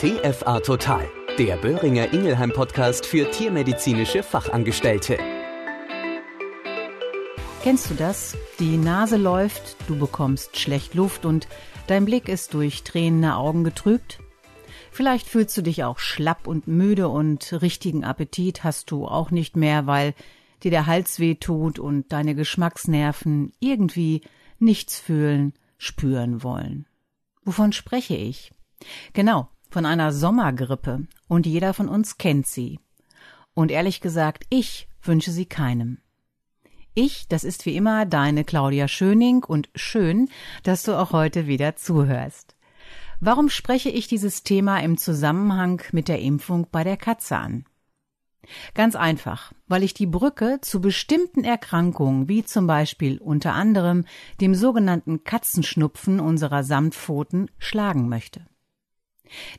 TFA Total, der Böhringer Ingelheim Podcast für tiermedizinische Fachangestellte. Kennst du das? Die Nase läuft, du bekommst schlecht Luft und dein Blick ist durch tränende Augen getrübt? Vielleicht fühlst du dich auch schlapp und müde und richtigen Appetit hast du auch nicht mehr, weil dir der Hals weh tut und deine Geschmacksnerven irgendwie nichts fühlen, spüren wollen. Wovon spreche ich? Genau, von einer Sommergrippe, und jeder von uns kennt sie. Und ehrlich gesagt, ich wünsche sie keinem. Ich, das ist wie immer deine Claudia Schöning und schön, dass du auch heute wieder zuhörst. Warum spreche ich dieses Thema im Zusammenhang mit der Impfung bei der Katze an? Ganz einfach, weil ich die Brücke zu bestimmten Erkrankungen, wie zum Beispiel unter anderem dem sogenannten Katzenschnupfen unserer Samtpfoten, schlagen möchte.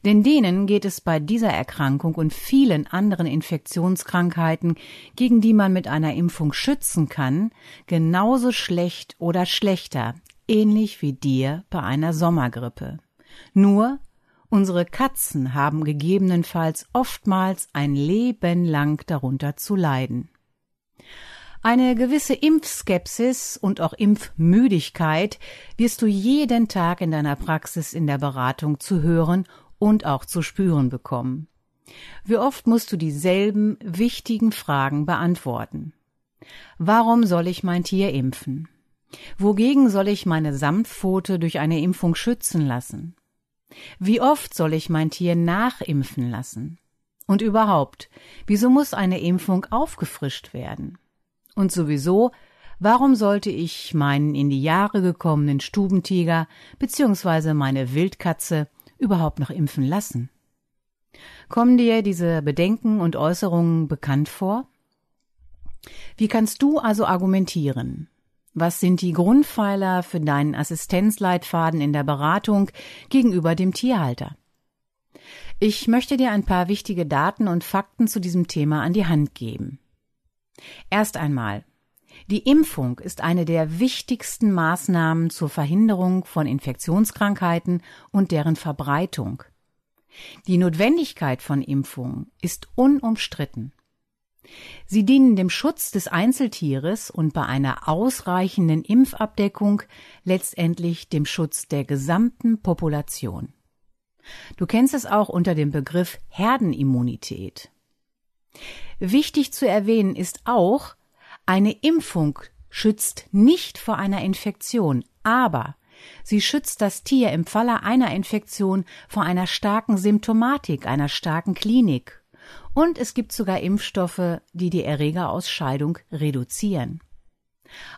Denn denen geht es bei dieser Erkrankung und vielen anderen Infektionskrankheiten, gegen die man mit einer Impfung schützen kann, genauso schlecht oder schlechter, ähnlich wie dir bei einer Sommergrippe. Nur unsere Katzen haben gegebenenfalls oftmals ein Leben lang darunter zu leiden. Eine gewisse Impfskepsis und auch Impfmüdigkeit wirst du jeden Tag in deiner Praxis in der Beratung zu hören und auch zu spüren bekommen. Wie oft musst du dieselben wichtigen Fragen beantworten? Warum soll ich mein Tier impfen? Wogegen soll ich meine Samtpfote durch eine Impfung schützen lassen? Wie oft soll ich mein Tier nachimpfen lassen? Und überhaupt, wieso muss eine Impfung aufgefrischt werden? Und sowieso, warum sollte ich meinen in die Jahre gekommenen Stubentiger bzw. meine Wildkatze überhaupt noch impfen lassen? Kommen dir diese Bedenken und Äußerungen bekannt vor? Wie kannst du also argumentieren? Was sind die Grundpfeiler für deinen Assistenzleitfaden in der Beratung gegenüber dem Tierhalter? Ich möchte dir ein paar wichtige Daten und Fakten zu diesem Thema an die Hand geben. Erst einmal. Die Impfung ist eine der wichtigsten Maßnahmen zur Verhinderung von Infektionskrankheiten und deren Verbreitung. Die Notwendigkeit von Impfungen ist unumstritten. Sie dienen dem Schutz des Einzeltieres und bei einer ausreichenden Impfabdeckung letztendlich dem Schutz der gesamten Population. Du kennst es auch unter dem Begriff Herdenimmunität. Wichtig zu erwähnen ist auch, eine Impfung schützt nicht vor einer Infektion, aber sie schützt das Tier im Falle einer Infektion vor einer starken Symptomatik, einer starken Klinik. Und es gibt sogar Impfstoffe, die die Erregerausscheidung reduzieren.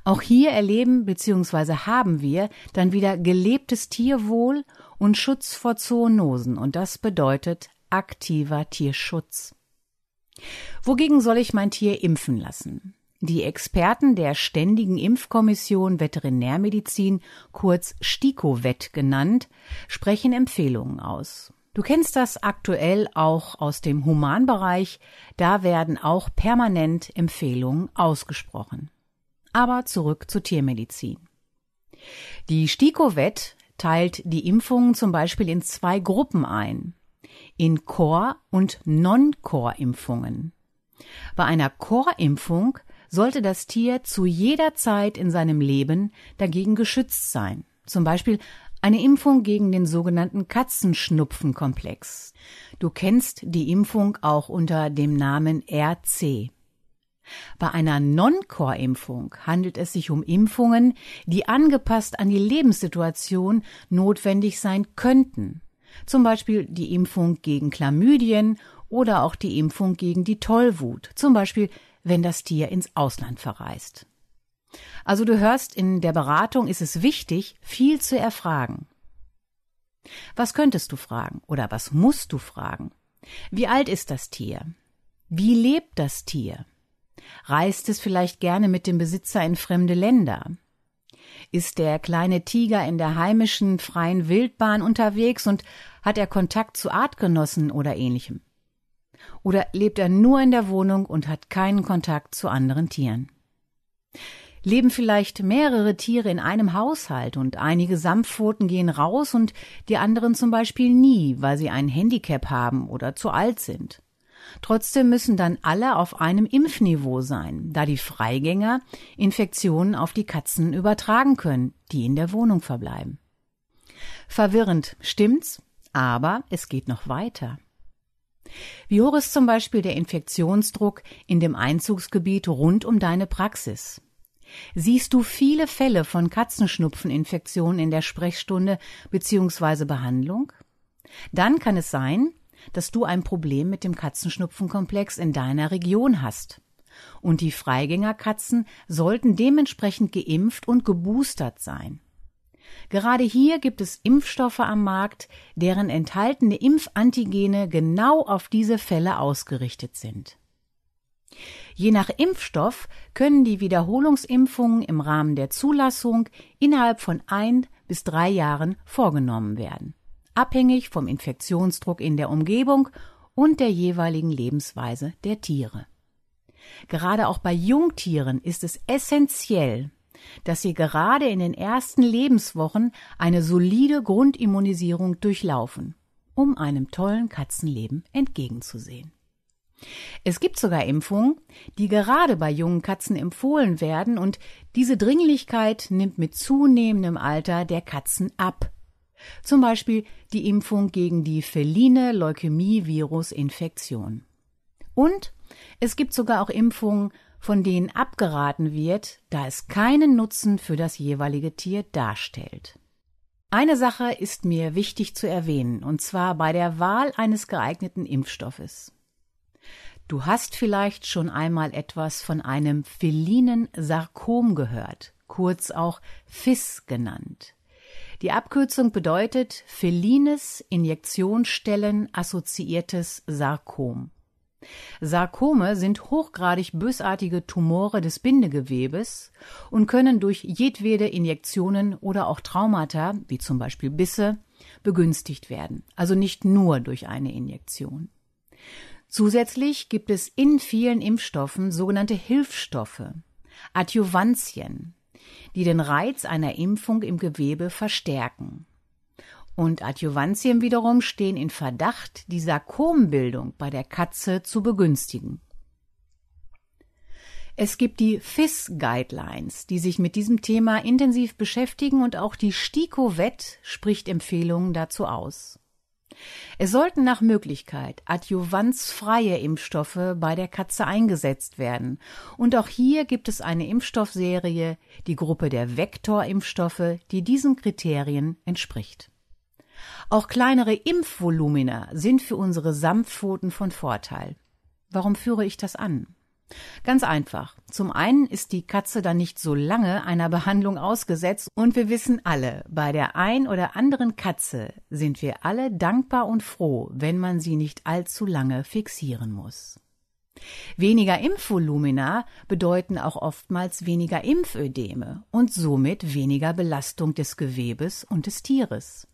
Auch hier erleben bzw. haben wir dann wieder gelebtes Tierwohl und Schutz vor Zoonosen und das bedeutet aktiver Tierschutz. Wogegen soll ich mein Tier impfen lassen? Die Experten der Ständigen Impfkommission Veterinärmedizin, kurz STIKO-VET genannt, sprechen Empfehlungen aus. Du kennst das aktuell auch aus dem Humanbereich, da werden auch permanent Empfehlungen ausgesprochen. Aber zurück zur Tiermedizin. Die STIKO-VET teilt die Impfungen zum Beispiel in zwei Gruppen ein in Core- und Non-Core-Impfungen. Bei einer Core-Impfung sollte das Tier zu jeder Zeit in seinem Leben dagegen geschützt sein. Zum Beispiel eine Impfung gegen den sogenannten Katzenschnupfenkomplex. Du kennst die Impfung auch unter dem Namen RC. Bei einer Non-Core-Impfung handelt es sich um Impfungen, die angepasst an die Lebenssituation notwendig sein könnten zum Beispiel die Impfung gegen Chlamydien oder auch die Impfung gegen die Tollwut, zum Beispiel wenn das Tier ins Ausland verreist. Also du hörst, in der Beratung ist es wichtig, viel zu erfragen. Was könntest du fragen oder was musst du fragen? Wie alt ist das Tier? Wie lebt das Tier? Reist es vielleicht gerne mit dem Besitzer in fremde Länder? Ist der kleine Tiger in der heimischen freien Wildbahn unterwegs und hat er Kontakt zu Artgenossen oder ähnlichem? Oder lebt er nur in der Wohnung und hat keinen Kontakt zu anderen Tieren? Leben vielleicht mehrere Tiere in einem Haushalt und einige Samtpfoten gehen raus und die anderen zum Beispiel nie, weil sie ein Handicap haben oder zu alt sind. Trotzdem müssen dann alle auf einem Impfniveau sein, da die Freigänger Infektionen auf die Katzen übertragen können, die in der Wohnung verbleiben. Verwirrend, stimmt's? Aber es geht noch weiter. Wie hoch ist zum Beispiel der Infektionsdruck in dem Einzugsgebiet rund um deine Praxis? Siehst du viele Fälle von Katzenschnupfeninfektionen in der Sprechstunde bzw. Behandlung? Dann kann es sein, dass du ein Problem mit dem Katzenschnupfenkomplex in deiner Region hast. Und die Freigängerkatzen sollten dementsprechend geimpft und geboostert sein. Gerade hier gibt es Impfstoffe am Markt, deren enthaltene Impfantigene genau auf diese Fälle ausgerichtet sind. Je nach Impfstoff können die Wiederholungsimpfungen im Rahmen der Zulassung innerhalb von ein bis drei Jahren vorgenommen werden, abhängig vom Infektionsdruck in der Umgebung und der jeweiligen Lebensweise der Tiere. Gerade auch bei Jungtieren ist es essentiell, dass sie gerade in den ersten Lebenswochen eine solide Grundimmunisierung durchlaufen, um einem tollen Katzenleben entgegenzusehen. Es gibt sogar Impfungen, die gerade bei jungen Katzen empfohlen werden, und diese Dringlichkeit nimmt mit zunehmendem Alter der Katzen ab. Zum Beispiel die Impfung gegen die feline Leukämie-Virus-Infektion. Und es gibt sogar auch Impfungen von denen abgeraten wird, da es keinen Nutzen für das jeweilige Tier darstellt. Eine Sache ist mir wichtig zu erwähnen, und zwar bei der Wahl eines geeigneten Impfstoffes. Du hast vielleicht schon einmal etwas von einem felinen Sarkom gehört, kurz auch FIS genannt. Die Abkürzung bedeutet felines Injektionsstellen assoziiertes Sarkom. Sarkome sind hochgradig bösartige Tumore des Bindegewebes und können durch jedwede Injektionen oder auch Traumata, wie zum Beispiel Bisse, begünstigt werden, also nicht nur durch eine Injektion. Zusätzlich gibt es in vielen Impfstoffen sogenannte Hilfsstoffe, Adjuvantien, die den Reiz einer Impfung im Gewebe verstärken und Adjuvantien wiederum stehen in Verdacht, die Sarkombildung bei der Katze zu begünstigen. Es gibt die FIS-Guidelines, die sich mit diesem Thema intensiv beschäftigen und auch die STIKO-WET spricht Empfehlungen dazu aus. Es sollten nach Möglichkeit adjuvanzfreie Impfstoffe bei der Katze eingesetzt werden. Und auch hier gibt es eine Impfstoffserie, die Gruppe der Vektorimpfstoffe, die diesen Kriterien entspricht. Auch kleinere Impfvolumina sind für unsere Samtpfoten von Vorteil. Warum führe ich das an? Ganz einfach. Zum einen ist die Katze dann nicht so lange einer Behandlung ausgesetzt und wir wissen alle, bei der ein oder anderen Katze sind wir alle dankbar und froh, wenn man sie nicht allzu lange fixieren muss. Weniger Impfvolumina bedeuten auch oftmals weniger Impfödeme und somit weniger Belastung des Gewebes und des Tieres.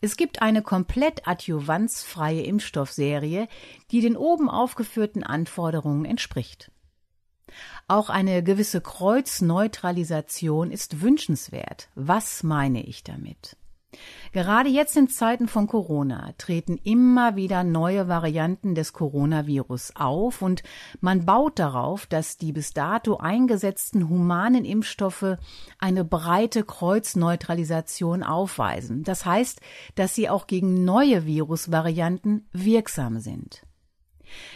Es gibt eine komplett adjuvanzfreie Impfstoffserie, die den oben aufgeführten Anforderungen entspricht. Auch eine gewisse Kreuzneutralisation ist wünschenswert. Was meine ich damit? Gerade jetzt in Zeiten von Corona treten immer wieder neue Varianten des Coronavirus auf und man baut darauf, dass die bis dato eingesetzten humanen Impfstoffe eine breite Kreuzneutralisation aufweisen. Das heißt, dass sie auch gegen neue Virusvarianten wirksam sind.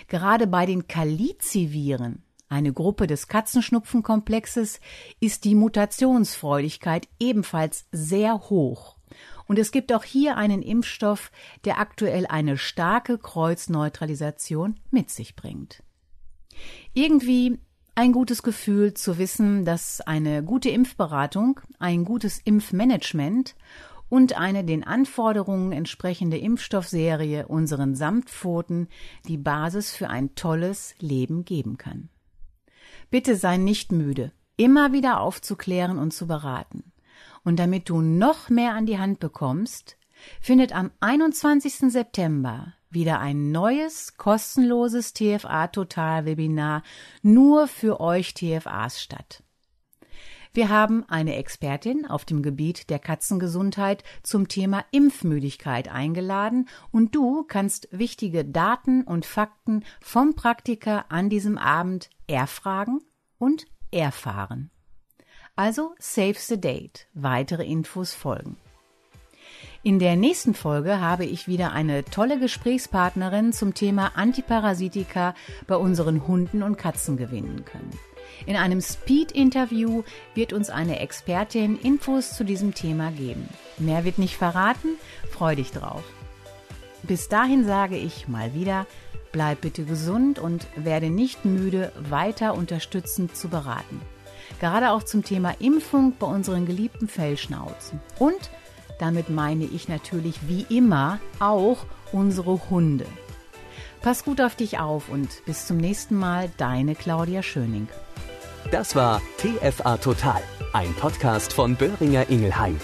Gerade bei den Kaliziviren eine Gruppe des Katzenschnupfenkomplexes, ist die Mutationsfreudigkeit ebenfalls sehr hoch. Und es gibt auch hier einen Impfstoff, der aktuell eine starke Kreuzneutralisation mit sich bringt. Irgendwie ein gutes Gefühl zu wissen, dass eine gute Impfberatung, ein gutes Impfmanagement und eine den Anforderungen entsprechende Impfstoffserie unseren Samtpfoten die Basis für ein tolles Leben geben kann. Bitte sei nicht müde, immer wieder aufzuklären und zu beraten. Und damit du noch mehr an die Hand bekommst, findet am 21. September wieder ein neues kostenloses TFA Total Webinar nur für euch TFAs statt. Wir haben eine Expertin auf dem Gebiet der Katzengesundheit zum Thema Impfmüdigkeit eingeladen und du kannst wichtige Daten und Fakten vom Praktiker an diesem Abend erfragen und erfahren. Also save the date. Weitere Infos folgen. In der nächsten Folge habe ich wieder eine tolle Gesprächspartnerin zum Thema Antiparasitika bei unseren Hunden und Katzen gewinnen können. In einem Speed-Interview wird uns eine Expertin Infos zu diesem Thema geben. Mehr wird nicht verraten, freu dich drauf. Bis dahin sage ich mal wieder, bleib bitte gesund und werde nicht müde, weiter unterstützend zu beraten. Gerade auch zum Thema Impfung bei unseren geliebten Fellschnauzen. Und damit meine ich natürlich wie immer auch unsere Hunde. Pass gut auf dich auf und bis zum nächsten Mal, deine Claudia Schöning. Das war TFA Total, ein Podcast von Böhringer Ingelheim.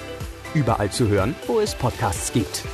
Überall zu hören, wo es Podcasts gibt.